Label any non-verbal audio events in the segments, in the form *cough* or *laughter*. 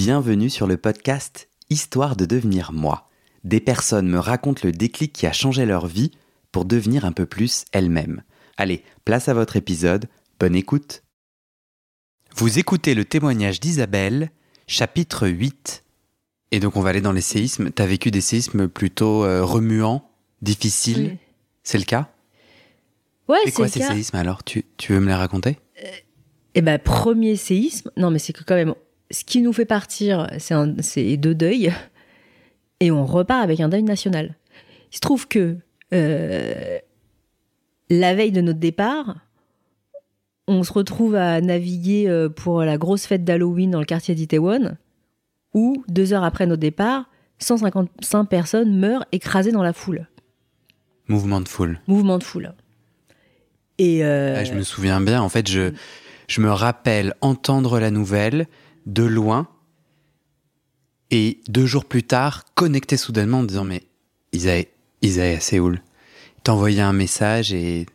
Bienvenue sur le podcast Histoire de devenir moi. Des personnes me racontent le déclic qui a changé leur vie pour devenir un peu plus elles-mêmes. Allez, place à votre épisode, bonne écoute. Vous écoutez le témoignage d'Isabelle, chapitre 8. Et donc on va aller dans les séismes. T'as vécu des séismes plutôt euh, remuants, difficiles? Oui. C'est le cas? Ouais, C'est quoi le ces cas. séismes alors? Tu, tu veux me les raconter? Et ben premier séisme. Non, mais c'est que quand même, ce qui nous fait partir, c'est deux deuils, et on repart avec un deuil national. Il se trouve que euh, la veille de notre départ, on se retrouve à naviguer euh, pour la grosse fête d'Halloween dans le quartier d'Itaewon, où deux heures après notre départ, 155 personnes meurent écrasées dans la foule. Mouvement de foule. Mouvement de foule. Et euh, Ah, je me souviens bien. En fait, je, je me rappelle entendre la nouvelle de loin et deux jours plus tard, connecter soudainement en disant Mais Isaïe, Isaïe à Séoul, t'envoyer un message et,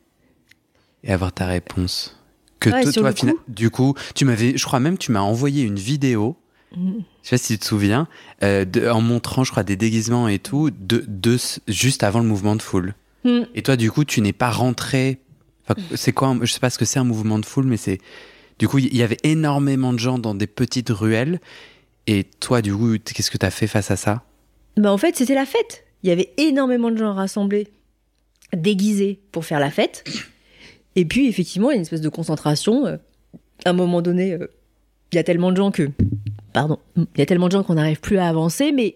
et avoir ta réponse. Que Ouais, toi, toi, coup. du coup, tu m'avais, je crois même, tu m'as envoyé une vidéo. Mhm. Je sais pas si tu te souviens, euh, de- en montrant, je crois, des déguisements et tout, de, de, juste avant le mouvement de foule. Hmm. Et toi, du coup, tu n'es pas rentré. Enfin, c'est quoi Je sais pas ce que c'est un mouvement de foule, mais c'est. Du coup, il y avait énormément de gens dans des petites ruelles. Et toi, du coup, qu'est-ce que tu as fait face à ça? Bah en fait, c'était la fête. Il y avait énormément de gens rassemblés, déguisés pour faire la fête. Et puis, effectivement, il y a une espèce de concentration. Euh, À un moment donné, euh, il y a tellement de gens que. Pardon. Il y a tellement de gens qu'on n'arrive plus à avancer, mais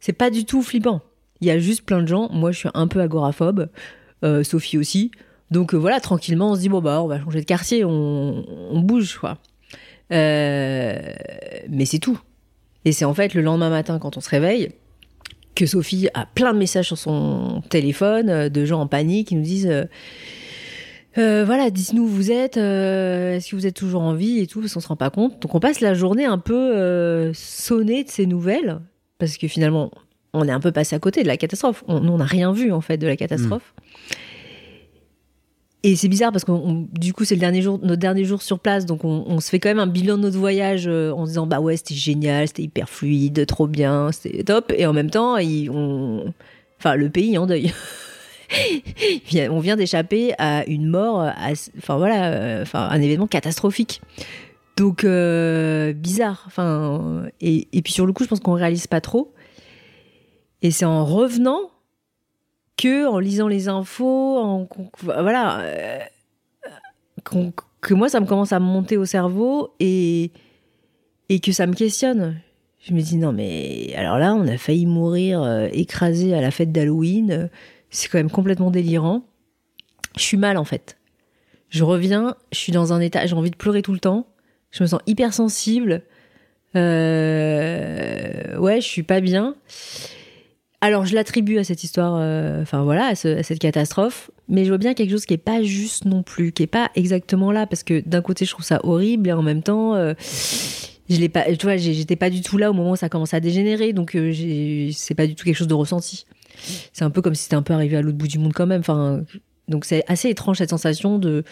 c'est pas du tout flippant. Il y a juste plein de gens. Moi, je suis un peu agoraphobe. euh, Sophie aussi. Donc euh, voilà, tranquillement, on se dit, bon, bah, on va changer de quartier, on, on bouge, quoi. Euh, mais c'est tout. Et c'est en fait le lendemain matin, quand on se réveille, que Sophie a plein de messages sur son téléphone euh, de gens en panique qui nous disent voilà, dites-nous où vous êtes, euh, est-ce que vous êtes toujours en vie et tout, parce qu'on se rend pas compte. Donc on passe la journée un peu euh, sonné de ces nouvelles, parce que finalement, on est un peu passé à côté de la catastrophe. On n'a rien vu en fait de la catastrophe. Et c'est bizarre parce que du coup c'est le dernier jour, notre dernier jour sur place, donc on, se fait quand même un bilan de notre voyage euh, en se disant bah ouais c'était génial, c'était hyper fluide, trop bien, c'était top. Et en même temps, le pays en deuil. *laughs* On vient d'échapper à une mort, enfin voilà, euh, enfin un événement catastrophique. Donc euh, bizarre. Enfin et, et puis sur le coup, je pense qu'on réalise pas trop. Et c'est en revenant que en lisant les infos, en, voilà, euh, que moi ça me commence à monter au cerveau et et que ça me questionne. Je me dis non mais alors là on a failli mourir euh, écrasé à la fête d'Halloween. C'est quand même complètement délirant. Je suis mal en fait. Je reviens, je suis dans un état, j'ai envie de pleurer tout le temps. Je me sens hyper sensible. Euh, ouais, je suis pas bien. Alors, je l'attribue à cette histoire, euh, enfin voilà, à, ce- à cette catastrophe, mais je vois bien quelque chose qui est pas juste non plus, qui est pas exactement là, parce que d'un côté, je trouve ça horrible, et en même temps, euh, je l'ai pas, tu vois, j'étais pas du tout là au moment où ça commence à dégénérer, donc euh, c'est pas du tout quelque chose de ressenti. C'est un peu comme si c'était un peu arrivé à l'autre bout du monde quand même. Enfin, donc c'est assez étrange cette sensation de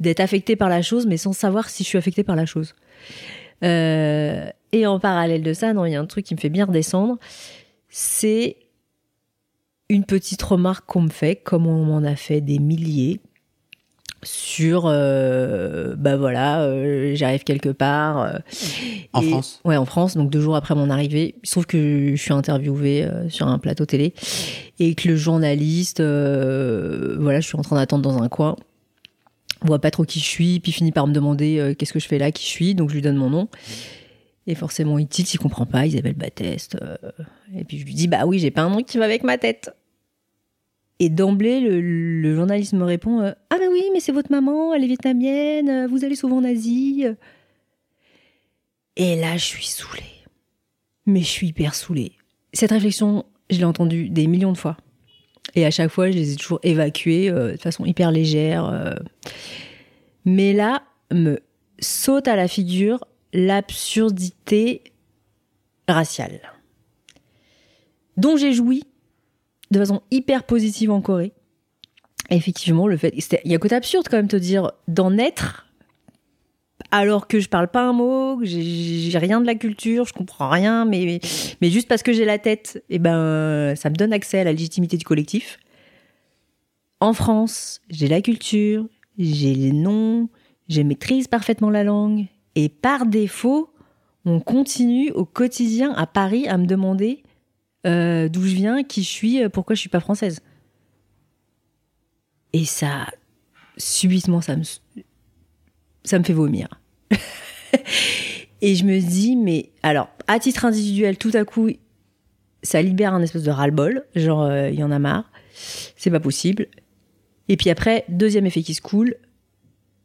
d'être affecté par la chose, mais sans savoir si je suis affecté par la chose. Euh, et en parallèle de ça, non, il y a un truc qui me fait bien redescendre, c'est une petite remarque qu'on me fait, comme on m'en a fait des milliers, sur, euh, bah voilà, euh, j'arrive quelque part. euh, En et- France Ouais, en France, donc deux jours après mon arrivée. Il se trouve que je suis interviewée sur un plateau télé et que le journaliste, voilà, je suis en train d'attendre dans un coin, voit pas trop qui je suis, puis finit par me demander qu'est-ce que je fais là, qui je suis, donc je lui donne mon nom. Et forcément, il tilte, il comprend pas, Isabelle Batteste. et puis je lui dis, bah oui, j'ai pas un nom qui va avec ma tête. Et d'emblée, le, journaliste me répond euh, Ah, bah oui, mais c'est votre maman, elle est vietnamienne, euh, vous allez souvent en Asie. Et là, je suis saoulée. Mais je suis hyper saoulée. Cette réflexion, je l'ai entendue des millions de fois. Et à chaque fois, je les ai toujours évacuées euh, de façon hyper légère. Mais là, me saute à la figure l'absurdité raciale, dont j'ai joui de façon hyper positive en Corée. Effectivement, le fait, il y a un côté absurde quand même de te dire d'en être alors que je parle pas un mot, que j'ai- rien de la culture, je comprends rien, mais, mais juste parce que j'ai la tête, et ben, ça me donne accès à la légitimité du collectif. En France, j'ai la culture, j'ai les noms, je maîtrise parfaitement la langue, et par défaut, on continue au quotidien à Paris à me demander euh, d'où je viens, qui je suis, euh, pourquoi je suis pas française. Et ça, subitement, ça me, ça me fait vomir. *laughs* et je me dis, mais alors, à titre individuel, tout à coup, ça libère un espèce de ras-le-bol, genre, euh, il y en a marre, c'est pas possible. Et puis après, deuxième effet qui se coule,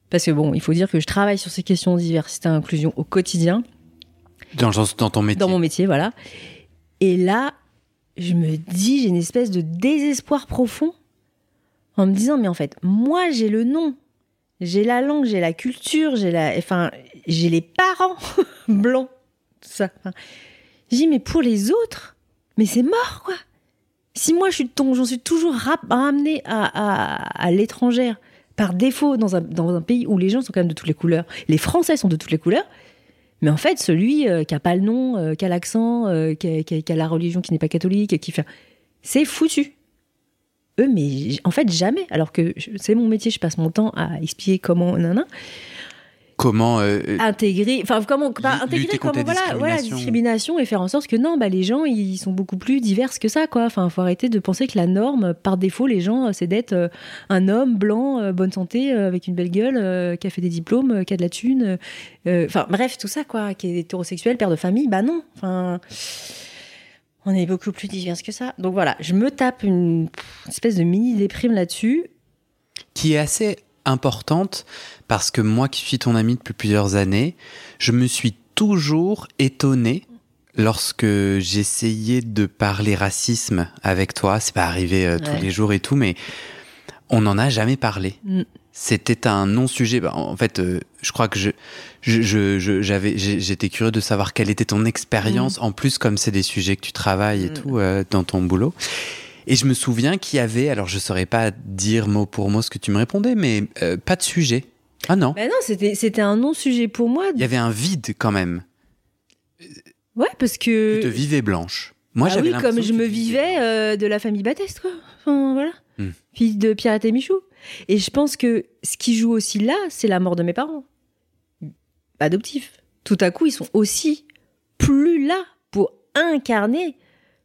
parce que bon, il faut dire que je travaille sur ces questions de diversité et inclusion au quotidien, Dans, dans ton métier. dans mon métier, voilà. Et là, je me dis, j'ai une espèce de désespoir profond en me disant, mais en fait, moi, j'ai le nom, j'ai la langue, j'ai la culture, j'ai la, enfin, j'ai les parents *laughs* blancs, tout ça. Enfin, dis, mais pour les autres, mais c'est mort, quoi. Si moi, je suis j'en suis toujours ramenée à, à, à l'étrangère par défaut dans un, dans un pays où les gens sont quand même de toutes les couleurs. Les Français sont de toutes les couleurs. Mais en fait, celui euh, qui a pas le nom, euh, qui a l'accent, euh, qui, a, la religion qui n'est pas catholique, qui fait, c'est foutu. Eux, mais en fait jamais. Alors que c'est mon métier, je passe mon temps à expliquer comment, nanana, Comment euh, intégrer, enfin comment, intégrer, comment la voilà, voilà, discrimination. et faire en sorte que non, bah les gens ils sont beaucoup plus divers que ça, quoi. Enfin, faut arrêter de penser que la norme, par défaut, les gens, euh, c'est d'être euh, un homme blanc, euh, bonne santé, euh, avec une belle gueule, euh, qui a fait des diplômes, euh, qui a de la thune, euh, euh, enfin bref, tout ça, quoi, qui est hétérosexuel, père de famille, bah non, enfin. On est beaucoup plus divers que ça. Donc voilà, je me tape une espèce de mini déprime là-dessus. qui est assez importante parce que moi qui suis ton ami depuis plusieurs années, je me suis toujours étonné lorsque j'essayais de parler racisme avec toi. C'est pas arrivé euh, tous Ouais. les jours et tout, mais on n'en a jamais parlé. Mm. C'était un non-sujet. Bah, en fait, euh, je crois que je, j'avais, j'étais curieux de savoir quelle était ton expérience. En plus, comme c'est des sujets que tu travailles et Mm. tout euh, dans ton boulot. Et je me souviens qu'il y avait, alors je saurais pas dire mot pour mot ce que tu me répondais, mais euh, pas de sujet. Ah non, Bah non, c'était c'était un non-sujet pour moi. il y avait un vide quand même. Ouais, parce que. Tu te vivais blanche. Moi, ah j'avais oui, comme je me vivais euh, de la famille Batteste, quoi. Enfin, voilà. Hmm. Fille de Pierrette et Michou. Et je pense que ce qui joue aussi là, c'est la mort de mes parents. Adoptifs. Tout à coup, ils sont aussi plus là pour incarner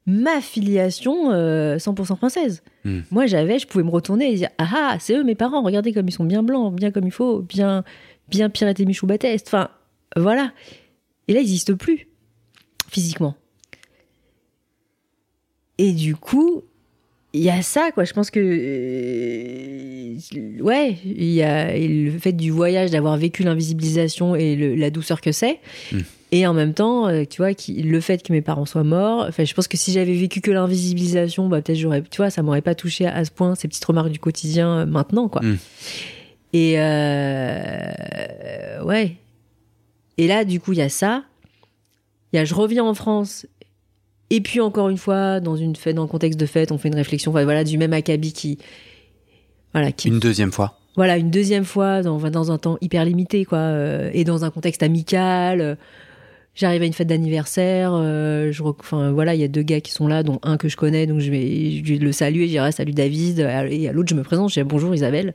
ma filiation euh, 100% française. Hmm. Moi, j'avais, je pouvais me retourner et dire Ah ah, c'est eux mes parents, regardez comme ils sont bien blancs, bien comme il faut, bien, bien Pierrette et Michou Batteste. Enfin, voilà. Et là, ils n'existent plus, physiquement. Et du coup, il y a ça, quoi. Je pense que. euh, ouais, il y a le fait du voyage, d'avoir vécu l'invisibilisation et le- la douceur que c'est. Mm. Et en même temps, euh, tu vois, qui, le fait que mes parents soient morts. Enfin, je pense que si j'avais vécu que l'invisibilisation, bah, peut-être j'aurais. Tu vois, ça m'aurait pas touché à ce point, ces petites remarques du quotidien euh, maintenant, quoi. Mm. Et. euh, ouais. Et là, du coup, il y a ça. Il y a je reviens en France et puis encore une fois, dans une fête, dans le contexte de fête, on fait une réflexion, enfin, voilà, du même acabit qui, voilà, qui, Une deuxième fois. voilà, une deuxième fois dans, dans un temps hyper limité, quoi, euh, et dans un contexte amical. J'arrive à une fête d'anniversaire, euh, je, enfin voilà, il y a deux gars qui sont là, dont un que je connais, donc je vais, je vais le saluer, je dirai salut David, et à l'autre je me présente, je dis bonjour Isabelle,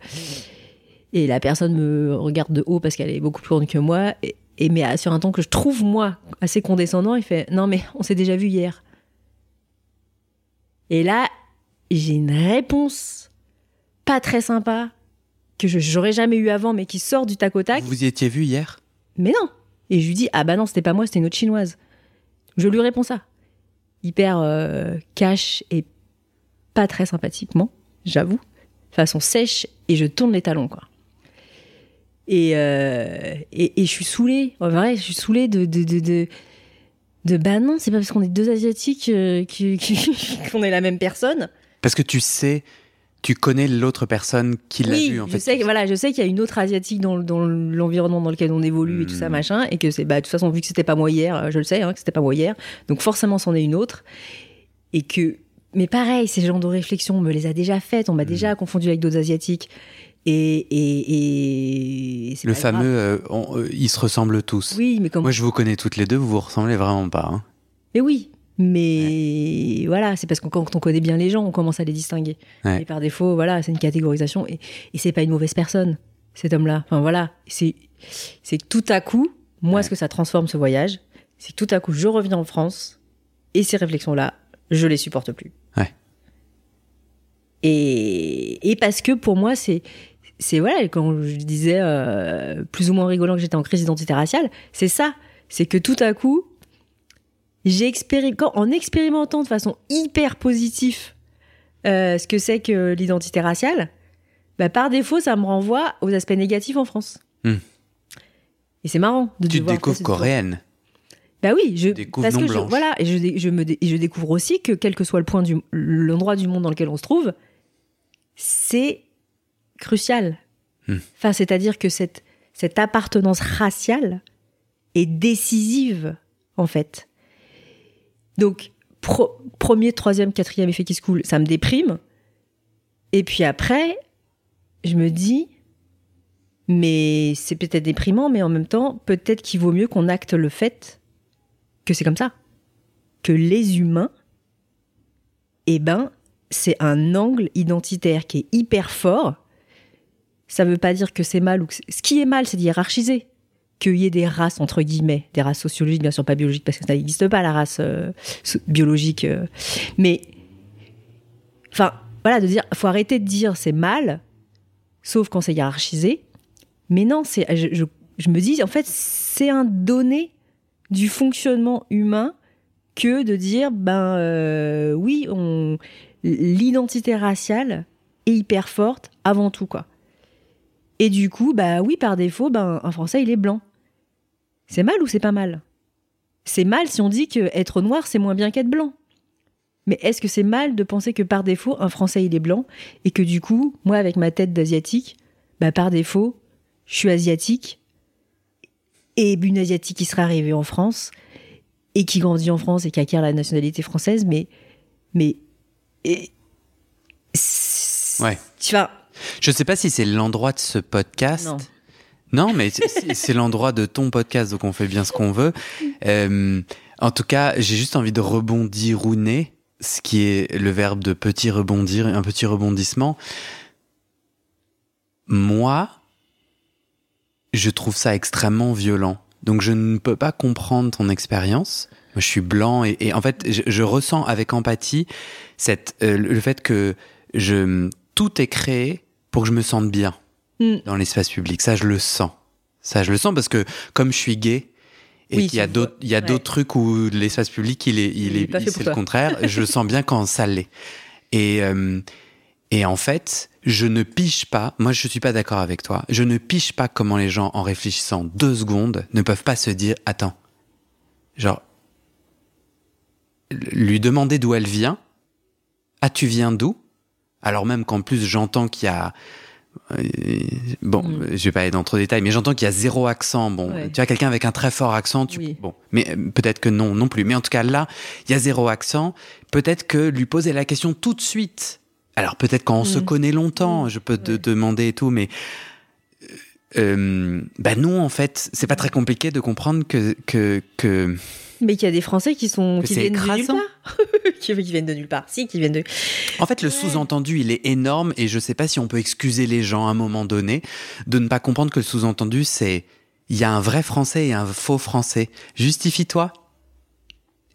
et la personne me regarde de haut parce qu'elle est beaucoup plus grande que moi, et, et mais sur un ton que je trouve moi assez condescendant, il fait non mais on s'est déjà vu hier. Et là, j'ai une réponse pas très sympa que je j'aurais jamais eu avant, mais qui sort du tac au tac. Vous y étiez vu hier? Mais non. Et je lui dis ah bah non, c'était pas moi, c'était une autre chinoise. Je lui réponds ça, hyper euh, cash et pas très sympathiquement, j'avoue, façon sèche, et je tourne les talons quoi. Et, euh, et, et je suis saoulée, en vrai, je suis saoulée de de de, de, bah non, c'est pas parce qu'on est deux asiatiques euh, *laughs* qu'on est la même personne. Parce que tu sais, tu connais l'autre personne qui l'a oui, vu en je fait. sais, voilà, je sais qu'il y a une autre asiatique dans, dans l'environnement dans lequel on évolue et tout ça Hmm. machin, et que c'est bah de toute façon vu que c'était pas moi hier, euh, je le sais hein, que c'était pas moi hier, donc forcément c'en est une autre, et que mais pareil, ces genres de réflexions on me les a déjà faites, on m'a Hmm. déjà confondu avec d'autres asiatiques, Et, et, et Le fameux, euh, on- euh, ils se ressemblent tous. Oui, mais. Moi, je vous connais toutes les deux, vous vous ressemblez vraiment pas. hein. Mais oui. Mais voilà, c'est parce que quand on connaît bien les gens, on commence à les distinguer. Ouais. Et par défaut, voilà, c'est une catégorisation. Et, et c'est pas une mauvaise personne, cet homme-là. Enfin voilà, c'est tout à coup, moi, Ouais. ce que ça transforme ce voyage, c'est que tout à coup, je reviens en France et ces réflexions-là, je les supporte plus. Ouais. Et, et parce que pour moi, c'est c'est voilà, quand je disais euh, plus ou moins rigolant que j'étais en crise d'identité raciale, c'est ça. C'est que tout à coup, j'ai en expérimentant de façon hyper positive euh, ce que c'est que l'identité raciale, bah, par défaut, ça me renvoie aux aspects négatifs en France. Hmm. Et c'est marrant de Tu te découvres coréenne. Bah oui, je découvres parce que je, voilà, et je, je me je découvre aussi que quel que soit le point du l'endroit du monde dans lequel on se trouve, c'est crucial. Hmm. Enfin, c'est-à-dire que cette cette appartenance raciale est décisive en fait. Donc premier, troisième, quatrième effet qui se coule, ça me déprime. Et puis après, je me dis, mais c'est peut-être déprimant, mais en même temps, peut-être qu'il vaut mieux qu'on acte le fait que c'est comme ça. Que les humains, eh ben, c'est un angle identitaire qui est hyper fort. Ça veut pas dire que c'est mal ou que ce qui est mal, c'est de hiérarchiser. Qu'il y ait des races, entre guillemets, des races sociologiques, bien sûr pas biologiques, parce que ça n'existe pas, la race euh, biologique. euh. Mais, enfin, voilà, de dire, faut arrêter de dire c'est mal, sauf quand c'est hiérarchisé. Mais non, c'est, je me dis, en fait, c'est un donné du fonctionnement humain que de dire, ben euh, oui, on, l'identité raciale est hyper forte avant tout, quoi. Et du coup, bah oui, par défaut, ben un Français, il est blanc. C'est mal ou c'est pas mal? C'est mal si on dit que être noir, c'est moins bien qu'être blanc. Mais est-ce que c'est mal de penser que par défaut, un Français, il est blanc et que du coup, moi, avec ma tête d'asiatique, bah par défaut, je suis asiatique et une asiatique qui serait arrivée en France et qui grandit en France et qui acquiert la nationalité française, mais mais et, Ouais. tu vois, Je sais pas si c'est l'endroit de ce podcast. Non. Non, mais c'est- l'endroit de ton podcast, donc on fait bien ce qu'on veut. Euh, en tout cas, j'ai juste envie de rebondir ce qui est le verbe de petit rebondir, un petit rebondissement. Moi, je trouve ça extrêmement violent. Donc je ne peux pas comprendre ton expérience. Moi, je suis blanc et, en fait, je, je ressens avec empathie cette, euh, le fait que je, tout est créé pour que je me sente bien Mm. dans l'espace public. Ça, je le sens. Ça, je le sens parce que comme je suis gay et Oui, qu'il y a d'autres, il y a Ouais. d'autres trucs où l'espace public, il est, il, Il est, c'est le toi. contraire. *laughs* je le sens bien quand ça l'est. Et euh, et en fait, je ne piche pas. Moi, je suis pas d'accord avec toi. Je ne piche pas comment les gens, en réfléchissant deux secondes, ne peuvent pas se dire attends, genre lui demander d'où elle vient. Ah, tu viens d'où? Alors même qu'en plus, j'entends qu'il y a bon, Mm. je vais pas aller dans trop de détails, mais j'entends qu'il y a zéro accent. Bon, Ouais. tu as quelqu'un avec un très fort accent, tu Oui. bon, mais euh, peut-être que non, non plus. Mais en tout cas là, il y a zéro accent. Peut-être que lui poser la question tout de suite. Alors peut-être quand on se Mm. connaît longtemps, Mm. je peux te Ouais. demander et tout, mais euh, bah non, en fait, c'est pas très compliqué de comprendre que que que Mais qu'il y a des Français qui sont qui viennent de nulle part. *laughs* qui, qui viennent de nulle part. Si, qui viennent de. En fait, le sous-entendu, il est énorme et je sais pas si on peut excuser les gens à un moment donné de ne pas comprendre que le sous-entendu, c'est il y a un vrai français et un faux français. Justifie-toi.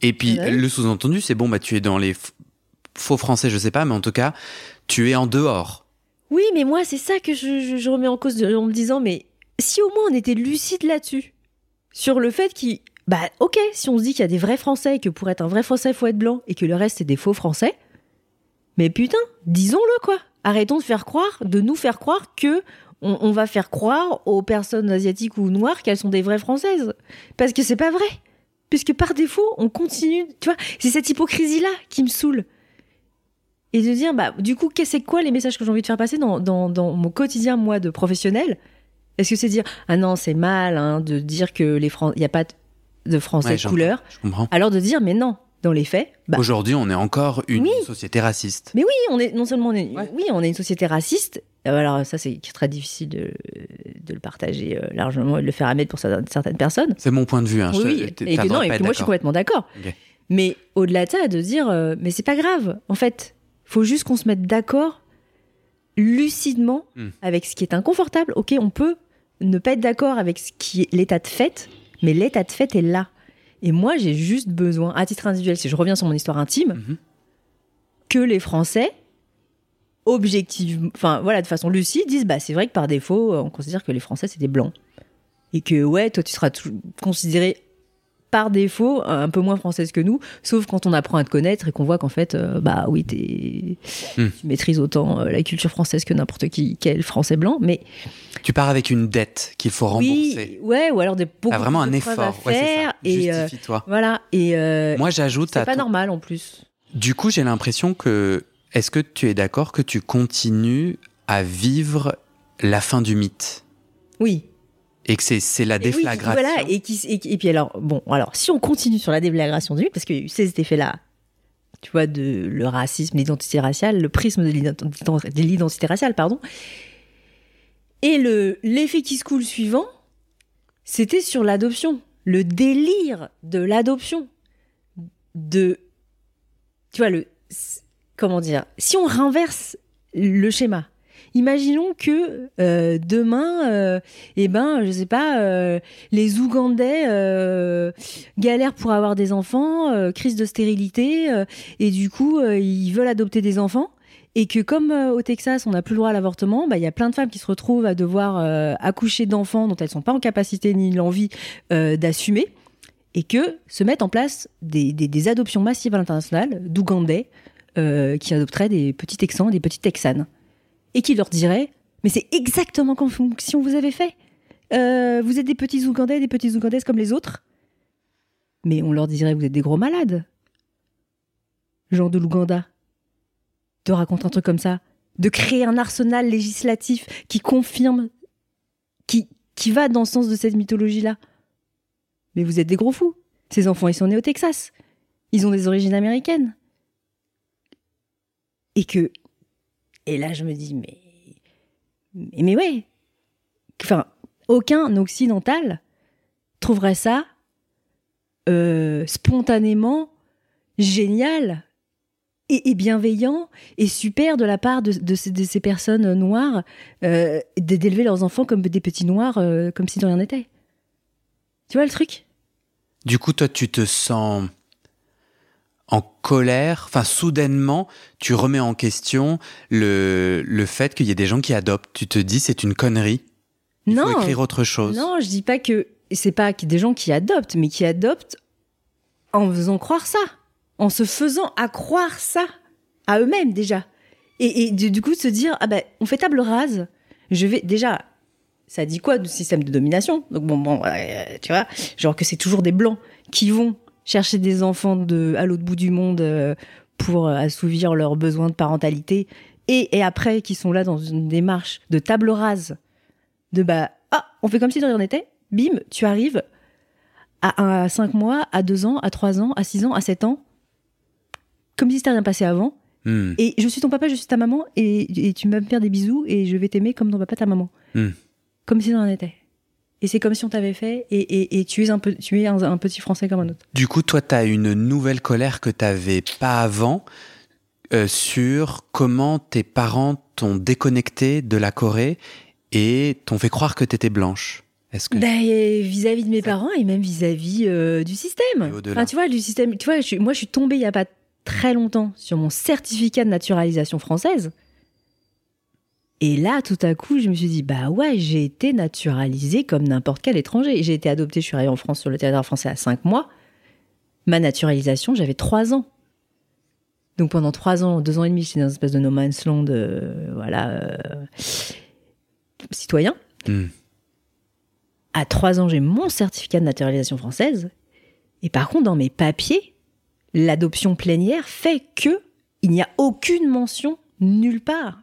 Et puis, Ouais. le sous-entendu, c'est bon, bah, tu es dans les faux français, je sais pas, mais en tout cas, tu es en dehors. Oui, mais moi, c'est ça que je, je- je remets en cause de- en me disant, mais si au moins on était lucide là-dessus, sur le fait qu'il. Bah, ok, si on se dit qu'il y a des vrais Français, et que pour être un vrai Français, il faut être blanc, et que le reste, c'est des faux Français, mais putain, disons-le, quoi. Arrêtons de faire croire, de nous faire croire que on, va faire croire aux personnes asiatiques ou noires qu'elles sont des vraies Françaises. Parce que c'est pas vrai. Puisque par défaut, on continue. Tu vois, c'est cette hypocrisie-là qui me saoule. Et de dire, bah, du coup, c'est quoi les messages que j'ai envie de faire passer dans, mon quotidien, moi, de professionnel? Est-ce que c'est dire, ah non, c'est mal hein, de dire que les Fran- il n'y a pas de Français Ouais, de couleur Je comprends. Alors de dire, mais non, dans les faits, bah, Aujourd'hui, on est encore une Oui. société raciste. mais oui, on est non seulement on est, Ouais. oui, on est une société raciste Euh, Alors ça, c'est très difficile de, de le partager euh, largement et de le faire admettre pour certaines personnes. C'est mon point de vue. Hein. Oui, je- et que non, et moi je suis d'accord. complètement d'accord. Mais au-delà de ça, de dire, euh, mais c'est pas grave. En fait, faut juste qu'on se mette d'accord lucidement Hmm. avec ce qui est inconfortable. Ok, on peut ne pas être d'accord avec ce qui est l'état de fait, mais l'état de fait est là. Et moi, j'ai juste besoin, à titre individuel, si je reviens sur mon histoire intime, Mhm. que les Français, objectivement, enfin voilà, de façon lucide, disent bah c'est vrai que par défaut, on considère que les Français c'est des blancs. Et que ouais, toi tu seras considéré par défaut un peu moins française que nous, sauf quand on apprend à te connaître et qu'on voit qu'en fait, euh, bah oui, Hmm. tu maîtrises autant euh, la culture française que n'importe qui, quel français blanc. Mais Tu pars avec une dette qu'il faut rembourser. oui, ouais, ou alors des beaucoup vraiment un effort. à Ouais, c'est faire. ça. et euh, Justifie-toi. voilà. Et Moi, j'ajoute c'est pas ton- normal en plus. Du coup, j'ai l'impression que. Est-ce que tu es d'accord que tu continues à vivre la fin du mythe? Oui. Et que c'est la Et oui, déflagration voilà, et, qui, et, puis alors, bon, alors, si on continue sur la déflagration du parce qu'il y a eu ces effets-là, tu vois, de le racisme, l'identité raciale, le prisme de l'ident- de l'identité raciale, pardon, et le l'effet qui se coule suivant, c'était sur l'adoption, le délire de l'adoption, de, tu vois, le, comment dire, si on renverse le schéma, imaginons que euh, demain, euh, eh ben, je sais pas, euh, les Ougandais galèrent pour avoir des enfants, crise de stérilité, et du coup, ils veulent adopter des enfants. Et que comme au Texas, on n'a plus le droit à l'avortement, bah, il y a plein de femmes qui se retrouvent à devoir accoucher d'enfants dont elles sont pas en capacité ni l'envie d'assumer, et que se mettent en place des, des- des adoptions massives à l'international d'Ougandais qui adopteraient des petits Texans des petites Texanes et qui leur dirait Mais c'est exactement comme si on vous avait fait. Euh, vous êtes des petits Ougandais, des petites Ougandaises comme les autres. Mais on leur dirait Vous êtes des gros malades. Jean de l'Ouganda. De raconter un truc comme ça. De créer un arsenal législatif qui confirme, qui, qui va dans le sens de cette mythologie-là. Mais vous êtes des gros fous. Ces enfants, ils sont nés au Texas. Ils ont des origines américaines. Et que et là, je me dis, mais. Mais, ouais. Enfin, aucun occidental trouverait ça euh, spontanément génial et, bienveillant et super de la part de, ces, personnes noires euh, d'élever leurs enfants comme des petits noirs, euh, comme si de rien n'était. Tu vois le truc? Du coup, toi, tu te sens en colère, enfin soudainement, tu remets en question le, le fait qu'il y ait des gens qui adoptent. Tu te dis, c'est une connerie. Il Non. faut écrire autre chose. Non, je dis pas que c'est pas des gens qui adoptent, mais qui adoptent en faisant croire ça, en se faisant à croire ça à eux-mêmes déjà. Et, et du, du coup de se dire ah ben on fait table rase. Je vais déjà. Ça dit quoi du système de domination? Donc bon bon euh, tu vois genre que c'est toujours des blancs qui vont chercher des enfants de à l'autre bout du monde euh, pour euh, assouvir leurs besoins de parentalité. Et, et après qui sont là dans une démarche de table rase de bah ah on fait comme si de rien n'était. Bim tu arrives à, à 5 mois à 2 ans à 3 ans à 6 ans à 7 ans. Comme si c'était rien passé avant. Hmm. et je suis ton papa je suis ta maman. Et, et tu vas me faire des bisous et je vais t'aimer comme ton papa ta maman. Hmm. comme si de rien n'était et c'est comme si on t'avait fait et, et, et tu es un peu tu es un, un petit français comme un autre Du coup, toi, tu as une nouvelle colère que tu n'avais pas avant euh, sur comment tes parents t'ont déconnecté de la Corée et t'ont fait croire que tu étais blanche. Est-ce que Ben, vis-à-vis de mes parents et même vis-à-vis euh, du système. Enfin, tu vois, du système. Tu vois, je moi, je suis tombée il y a pas très longtemps sur mon certificat de naturalisation française. Et là, tout à coup, je me suis dit, bah ouais, j'ai été naturalisée comme n'importe quel étranger. J'ai été adoptée, je suis arrivée en France sur le territoire français à 5 mois. Ma naturalisation, j'avais 3 ans. Donc pendant 3 ans, 2 ans et demi, j'étais dans une espèce de no man's land, euh, voilà, euh, citoyen. Hmm. À 3 ans, j'ai mon certificat de naturalisation française. Et par contre, dans mes papiers, l'adoption plénière fait que il n'y a aucune mention nulle part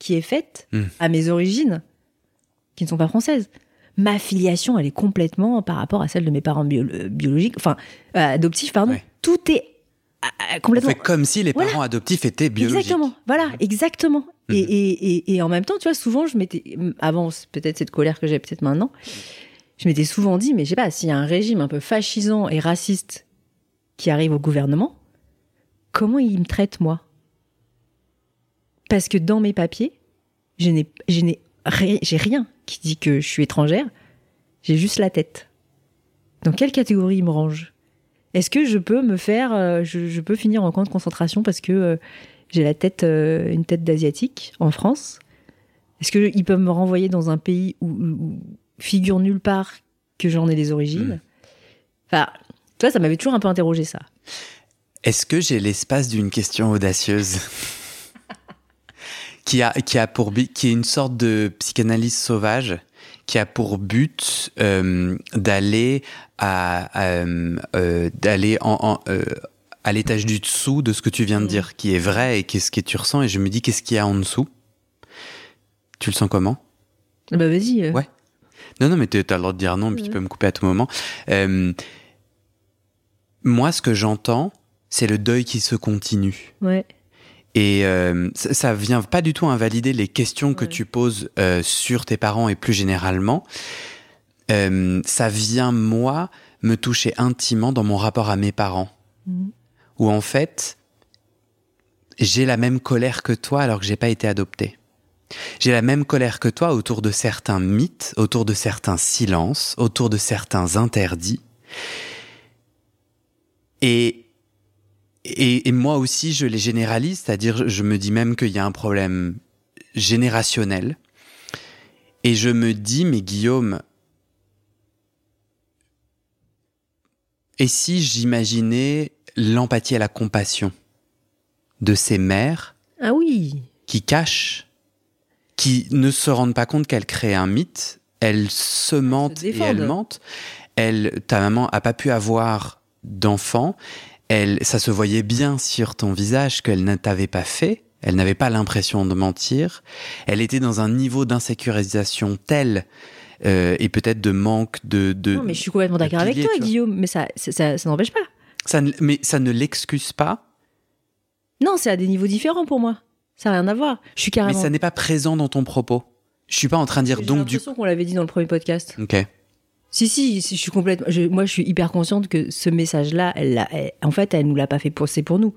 qui est faite Hmm. à mes origines, qui ne sont pas françaises. Ma filiation, elle est complètement par rapport à celle de mes parents bio- euh, biologiques, enfin euh, adoptifs, pardon. Ouais. Tout est euh, euh, On complètement fait comme si les Voilà. parents adoptifs étaient biologiques. Exactement, voilà, exactement. Et, et, et, et en même temps, tu vois, souvent, je m'étais. Avant, peut-être cette colère que j'ai peut-être maintenant, je m'étais souvent dit, mais je sais pas, s'il y a un régime un peu fascisant et raciste qui arrive au gouvernement, comment il me traite, moi? Parce que dans mes papiers, je n'ai je n'ai j'ai rien qui dit que je suis étrangère, j'ai juste la tête. Dans quelle catégorie il me range? Est-ce que je peux me faire, euh, je, je peux finir en camp de concentration parce que euh, j'ai la tête, euh, une tête d'asiatique en France? Est-ce qu'ils peuvent me renvoyer dans un pays où, figure nulle part que j'en ai les origines? Mm. Enfin, tu vois, ça m'avait toujours un peu interrogé ça. Est-ce que j'ai l'espace d'une question audacieuse? Qui a qui a pour qui est une sorte de psychanalyse sauvage qui a pour but euh, d'aller à, euh, euh, d'aller en, en, euh, à l'étage du dessous de ce que tu viens de Mm. dire qui est vrai et qu'est-ce que tu ressens et je me dis qu'est-ce qu'il y a en dessous? Tu le sens comment? Bah vas-y. Ouais. Non, non, mais tu as le droit de dire non, puis tu Ouais. peux me couper à tout moment. Moi, ce que j'entends, c'est le deuil qui se continue. Ouais. Et euh, ça, ça vient pas du tout invalider les questions que Ouais. tu poses euh, sur tes parents et plus généralement. Euh, ça vient, moi, me toucher intimement dans mon rapport à mes parents. Mhm. Où en fait, j'ai la même colère que toi alors que j'ai pas été adopté. J'ai la même colère que toi autour de certains mythes, autour de certains silences, autour de certains interdits. Et, et, et moi aussi, je les généralise, c'est-à-dire je me dis même qu'il y a un problème générationnel. Et je me dis, mais Guillaume, et si j'imaginais l'empathie et la compassion de ces mères Ah oui. qui cachent, qui ne se rendent pas compte qu'elles créent un mythe, elles se mentent et elles mentent. Elle, ta maman a pas pu avoir d'enfant. Elle, ça se voyait bien sur ton visage qu'elle ne t'avait pas fait. Elle n'avait pas l'impression de mentir. Elle était dans un niveau d'insécurisation tel euh, et peut-être de manque de. de non, mais je suis complètement d'accord avec toi. Guillaume, mais ça, ça, ça- ça n'empêche pas. ça ne- mais ça ne l'excuse pas. Non, c'est à des niveaux différents pour moi. Ça n'a rien à voir. Je suis Mais carrément. ça n'est pas présent dans ton propos. Je suis pas en train de dire J'ai donc du. l'impression qu'on l'avait dit dans le premier podcast. Ok. Si, si, je suis complètement. je- moi, je suis hyper consciente que ce message-là, elle, en fait, elle nous l'a pas fait pour, c'est pour nous.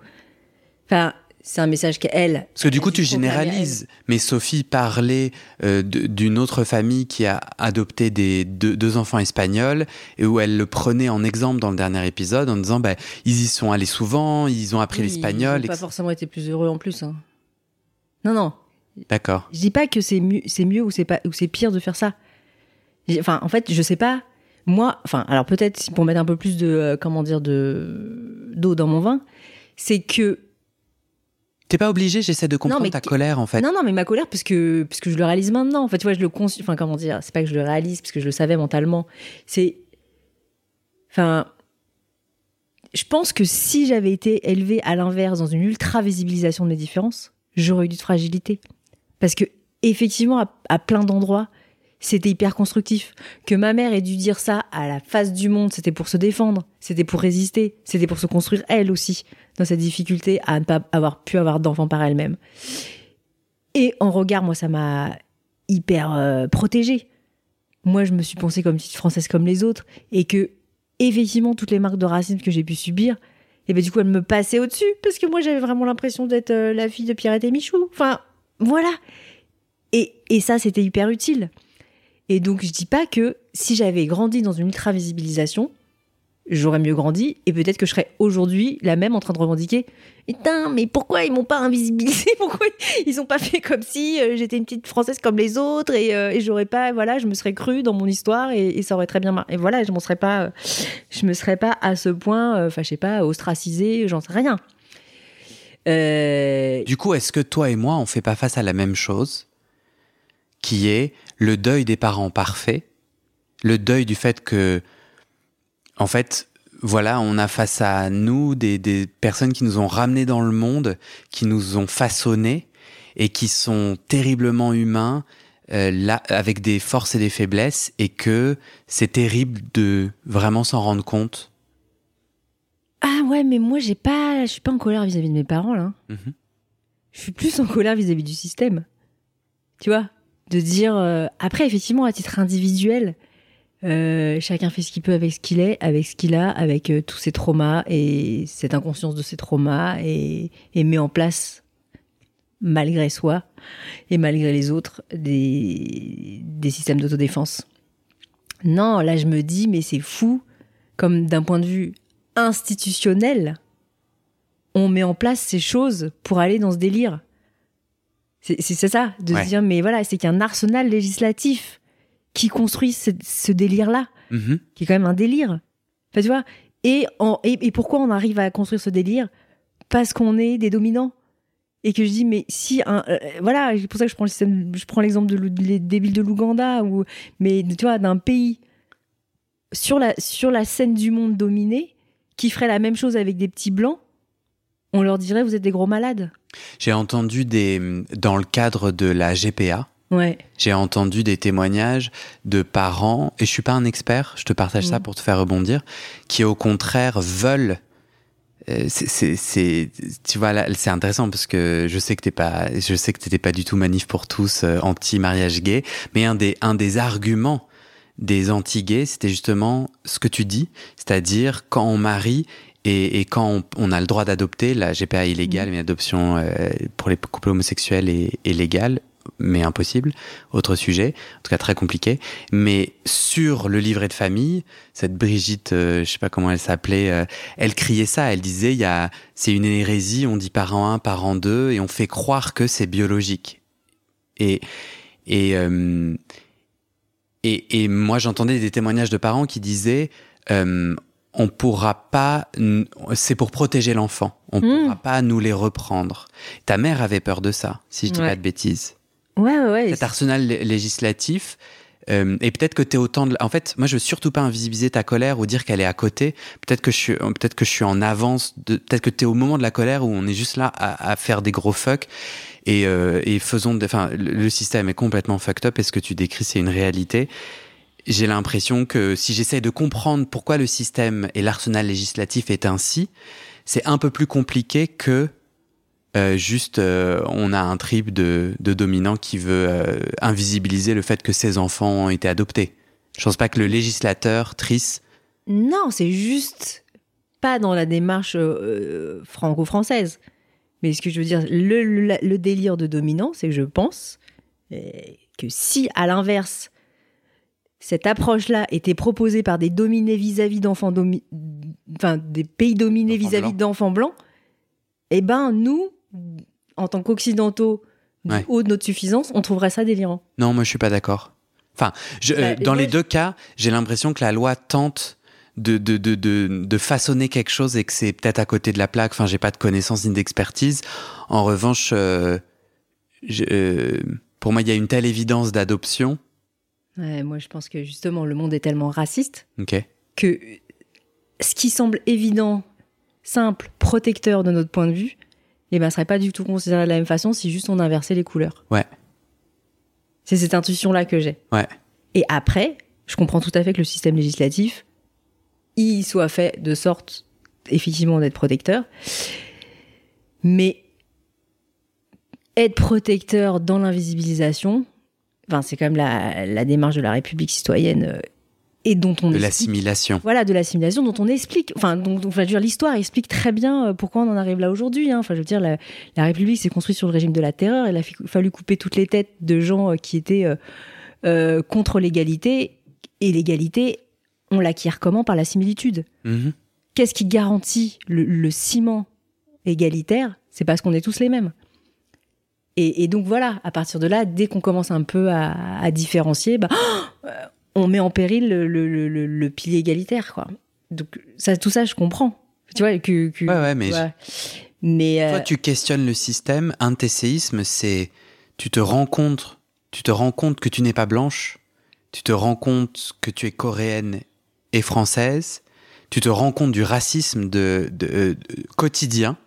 Enfin, c'est un message qu'elle. Parce que du coup, tu généralises. Mais Sophie parlait euh, d'une autre famille qui a adopté des, deux, deux enfants espagnols et où elle le prenait en exemple dans le dernier épisode en disant bah, ils y sont allés souvent, ils ont appris Oui, l'espagnol. Ils ont pas forcément été plus heureux en plus. hein. Non, non. D'accord. Je dis pas que c'est mieux, c'est mieux ou c'est pas ou c'est pire de faire ça. Enfin, en fait, je sais pas. Moi, enfin, alors peut-être pour mettre un peu plus de euh, comment dire de d'eau dans mon vin, c'est que T'es pas obligé, j'essaie de comprendre mais ta colère en fait. non, non, mais ma colère parce que parce que je le réalise maintenant. En fait, tu vois, je le cons... enfin comment dire, c'est pas que je le réalise parce que je le savais mentalement. C'est, enfin, je pense que si j'avais été élevée à l'inverse dans une ultra visibilisation de mes différences, j'aurais eu du de fragilité. Parce que effectivement, à, à plein d'endroits, c'était hyper constructif. Que ma mère ait dû dire ça à la face du monde, c'était pour se défendre, c'était pour résister, c'était pour se construire elle aussi dans cette difficulté à ne pas avoir pu avoir d'enfants par elle-même. Et en regard, moi, ça m'a hyper euh, protégée. Moi, je me suis pensée comme petite française comme les autres, et que effectivement, toutes les marques de racisme que j'ai pu subir, et ben du coup, elles me passaient au-dessus, parce que moi, j'avais vraiment l'impression d'être euh, la fille de Pierrette et Michou. Enfin, voilà. Et, et ça, c'était hyper utile. Et donc, je dis pas que si j'avais grandi dans une ultra visibilisation, j'aurais mieux grandi et peut-être que je serais aujourd'hui la même en train de revendiquer. Putain, mais pourquoi ils m'ont pas invisibilisé? *laughs* Pourquoi ils ont pas fait comme si euh, j'étais une petite française comme les autres et, euh, et j'aurais pas, voilà, je me serais cru dans mon histoire et, ça aurait très bien marché. Et voilà, je m'en serais pas, euh, je me serais pas à ce point, enfin, je pas, ostracisée, j'en sais rien. Du coup, est-ce que toi et moi, on fait pas face à la même chose qui est le deuil des parents parfaits, le deuil du fait que, en fait, voilà, on a face à nous des, des personnes qui nous ont ramenés dans le monde, qui nous ont façonnés et qui sont terriblement humains, euh, là, avec des forces et des faiblesses, et que c'est terrible de vraiment s'en rendre compte. Ah ouais, mais moi j'ai pas, je suis pas en colère vis-à-vis de mes parents là. Mhm. je suis plus en colère vis-à-vis du système. Tu vois? De dire. euh, après, effectivement, à titre individuel, euh, chacun fait ce qu'il peut avec ce qu'il est, avec ce qu'il a, avec euh, tous ses traumas et cette inconscience de ses traumas et, et met en place, malgré soi et malgré les autres, des, des systèmes d'autodéfense. Non, là, je me dis, mais c'est fou, comme d'un point de vue institutionnel, on met en place ces choses pour aller dans ce délire. C'est ça, de Ouais. se dire, mais voilà, c'est qu'il y a un arsenal législatif qui construit ce, ce délire-là, Mhm. qui est quand même un délire. Enfin, tu vois et, en- et, et pourquoi on arrive à construire ce délire? Parce qu'on est des dominants. Et que je dis, mais si un. euh, voilà, c'est pour ça que je prends je l'exemple de, des villes de l'Ouganda, ou, mais tu vois, d'un pays sur la, sur la scène du monde dominé qui ferait la même chose avec des petits blancs, on leur dirait, vous êtes des gros malades. J'ai entendu des. Dans le cadre de la GPA, Ouais. j'ai entendu des témoignages de parents, et je suis pas un expert, je te partage ça Mm. pour te faire rebondir, qui au contraire veulent. euh, c'est- tu vois, c'est intéressant parce que je sais que t'es pas, je sais que t'étais pas du tout manif pour tous, euh, anti-mariage gay, mais un des, un des arguments des anti-gays, c'était justement ce que tu dis, c'est-à-dire quand on marie et, et quand on, on a le droit d'adopter, la GPA est illégale, mais l'adoption euh, pour les couples homosexuels est, est légale, mais impossible. Autre sujet, en tout cas très compliqué. Mais sur le livret de famille, cette Brigitte, euh, je sais pas comment elle s'appelait, euh, elle criait ça. Elle disait, il y a, c'est une hérésie, on dit parent 1, parent 2, et on fait croire que c'est biologique. Et et euh, et, et moi j'entendais des témoignages de parents qui disaient euh, on pourra pas c'est pour protéger l'enfant on Mm. pourra pas nous les reprendre ta mère avait peur de ça si je dis Ouais. pas de bêtises Ouais, ouais, ouais. cet arsenal lé- législatif euh, et peut-être que tu es autant de... En fait, moi, je veux surtout pas invisibiliser ta colère ou dire qu'elle est à côté. Peut-être que je suis, peut-être que je suis en avance. De... Peut-être que tu es au moment de la colère où on est juste là à, à faire des gros fuck et, euh, et faisons. de- Enfin, le, le système est complètement fucked up. Et ce que tu décris, c'est une réalité. J'ai l'impression que si j'essaie de comprendre pourquoi le système et l'arsenal législatif est ainsi, c'est un peu plus compliqué que euh, juste euh, on a un trip de, de dominant qui veut euh, invisibiliser le fait que ses enfants ont été adoptés. Je pense pas que le législateur trisse. Non, c'est juste pas dans la démarche franco-française. Mais ce que je veux dire, le, le- délire de dominant, c'est que je pense que si, à l'inverse, cette approche-là était proposée par des dominés vis-à-vis d'enfants domi- enfin des pays dominés vis-à-vis d'enfants blancs, eh ben nous, en tant qu'occidentaux, du Ouais. haut de notre suffisance, on trouverait ça délirant. Non, moi je suis pas d'accord. Enfin, je- Bah, euh, dans les deux cas, j'ai l'impression que la loi tente de, de, de, de, de façonner quelque chose et que c'est peut-être à côté de la plaque. Enfin, j'ai pas de connaissances ni d'expertise. En revanche, euh, je- euh, pour moi, il y a une telle évidence d'adoption. Ouais, moi, je pense que justement, le monde est tellement raciste que ce qui semble évident, simple, protecteur de notre point de vue, eh ben, serait pas du tout considéré de la même façon si juste on inversait les couleurs. Ouais. C'est cette intuition-là que j'ai. Ouais. Et après, je comprends tout à fait que le système législatif, il soit fait de sorte, effectivement, d'être protecteur. Mais être protecteur dans l'invisibilisation, enfin, c'est quand même la, la démarche de la République citoyenne euh, et dont on De l'assimilation. voilà, de l'assimilation dont on explique, enfin, dont, dont- enfin, l'histoire explique très bien euh, pourquoi on en arrive là aujourd'hui. hein. Enfin, je veux dire, la, la République s'est construite sur le régime de la terreur. Il a fallu couper toutes les têtes de gens euh, qui étaient euh, euh, contre l'égalité. Et l'égalité, on l'acquiert comment? Par la similitude. Mhm. Qu'est-ce qui garantit le, le ciment égalitaire? C'est parce qu'on est tous les mêmes. Et, et donc voilà, à partir de là, dès qu'on commence un peu à, à différencier, bah, euh, *gasps* on met en péril le, le- le- le- le pilier égalitaire. Quoi. Donc ça, tout ça, je comprends. Tu vois, que, que- Ouais, ouais, mais Mais euh, Toi, tu questionnes le système. Un séismes, c'est tu te rends compte, tu te rends compte que tu n'es pas blanche, tu te rends compte que tu es coréenne et française, tu te rends compte du racisme de, de- de- quotidien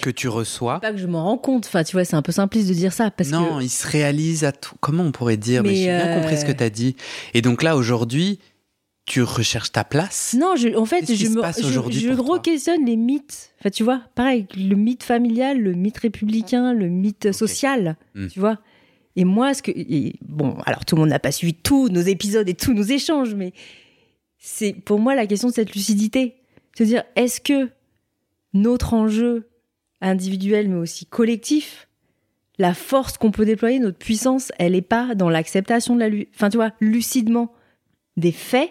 que tu reçois. pas que je m'en rends compte. Enfin, tu vois, c'est un peu simpliste de dire ça parce non, que il se réalise à tout. Comment on pourrait dire Mais, Mais, j'ai bien euh, compris ce que tu as dit. Et donc là, aujourd'hui, tu recherches ta place? Non, je, en fait, je me, je, je re-questionne les mythes. Enfin, tu vois, pareil, le mythe familial, le mythe républicain, le mythe social, Hmm. tu vois. Et moi, ce que, et bon, alors tout le monde n'a pas suivi tous nos épisodes et tous nos échanges, mais c'est pour moi la question de cette lucidité. Se dire, est-ce que notre enjeu individuel, mais aussi collectif, la force qu'on peut déployer, notre puissance, elle n'est pas dans l'acceptation de la, lu- enfin, tu vois, lucidement des faits.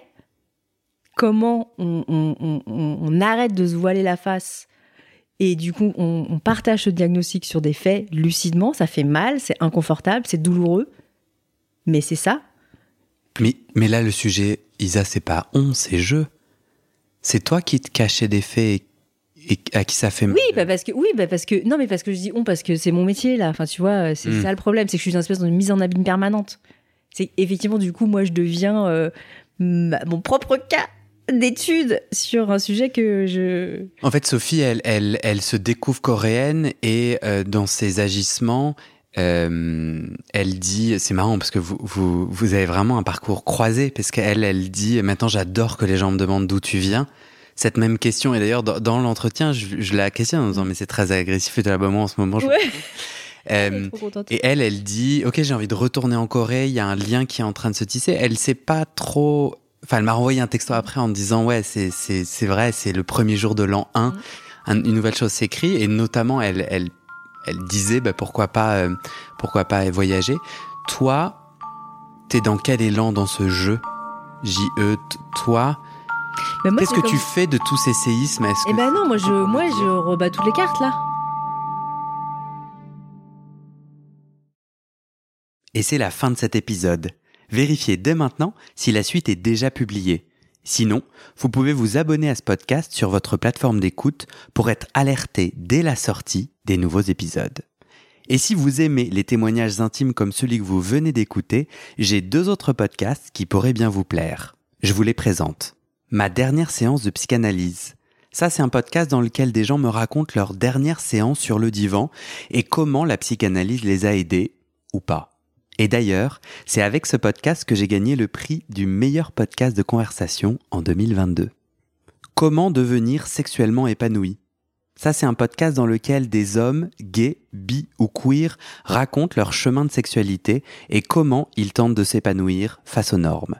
Comment on, on- on- arrête de se voiler la face et du coup on, on partage ce diagnostic sur des faits lucidement. Ça fait mal, c'est inconfortable, c'est douloureux, mais c'est ça. mais, mais là, le sujet, Isa, c'est pas on, c'est je. C'est toi qui te cachais des faits et, et à qui ça fait mal. Oui, bah parce que oui, bah parce que non, mais parce que je dis on parce que c'est mon métier là. Enfin, tu vois, c'est Mm. ça le problème, c'est que je suis une espèce de mise en abîme permanente. C'est effectivement du coup moi je deviens euh, ma- mon propre cas d'étude sur un sujet que je En fait, Sophie, elle, elle, elle se découvre coréenne et euh, dans ses agissements, euh, elle dit, c'est marrant parce que vous, vous, vous avez vraiment un parcours croisé parce qu'elle, elle dit, maintenant j'adore que les gens me demandent d'où tu viens. Cette même question, et d'ailleurs dans, dans l'entretien, je, je la questionne en disant, mais c'est très agressif et de la moment en ce moment. je- Ouais. *laughs* Euh, et elle, elle dit, ok, j'ai envie de retourner en Corée, il y a un lien qui est en train de se tisser. Elle sait pas trop. Enfin, elle m'a renvoyé un texto après en me disant, ouais, c'est c'est c'est vrai, c'est le premier jour de l'an 1, Mhm. Un- une nouvelle chose s'écrit et notamment elle elle elle disait, bah, pourquoi pas euh, pourquoi pas voyager. Toi, t'es dans quel élan dans ce jeu? J.E. Toi, Qu'est-ce que tu fais de tous ces séismes? Eh ben non, moi je moi je rebats toutes les cartes là. Et c'est la fin de cet épisode. Vérifiez dès maintenant si la suite est déjà publiée. Sinon, vous pouvez vous abonner à ce podcast sur votre plateforme d'écoute pour être alerté dès la sortie des nouveaux épisodes. Et si vous aimez les témoignages intimes comme celui que vous venez d'écouter, j'ai deux autres podcasts qui pourraient bien vous plaire. Je vous les présente. Ma dernière séance de psychanalyse. Ça, c'est un podcast dans lequel des gens me racontent leur dernière séance sur le divan et comment la psychanalyse les a aidés ou pas. Et d'ailleurs, c'est avec ce podcast que j'ai gagné le prix du meilleur podcast de conversation en 2022. Comment devenir sexuellement épanoui? Ça, c'est un podcast dans lequel des hommes, gays, bi ou queer, racontent leur chemin de sexualité et comment ils tentent de s'épanouir face aux normes.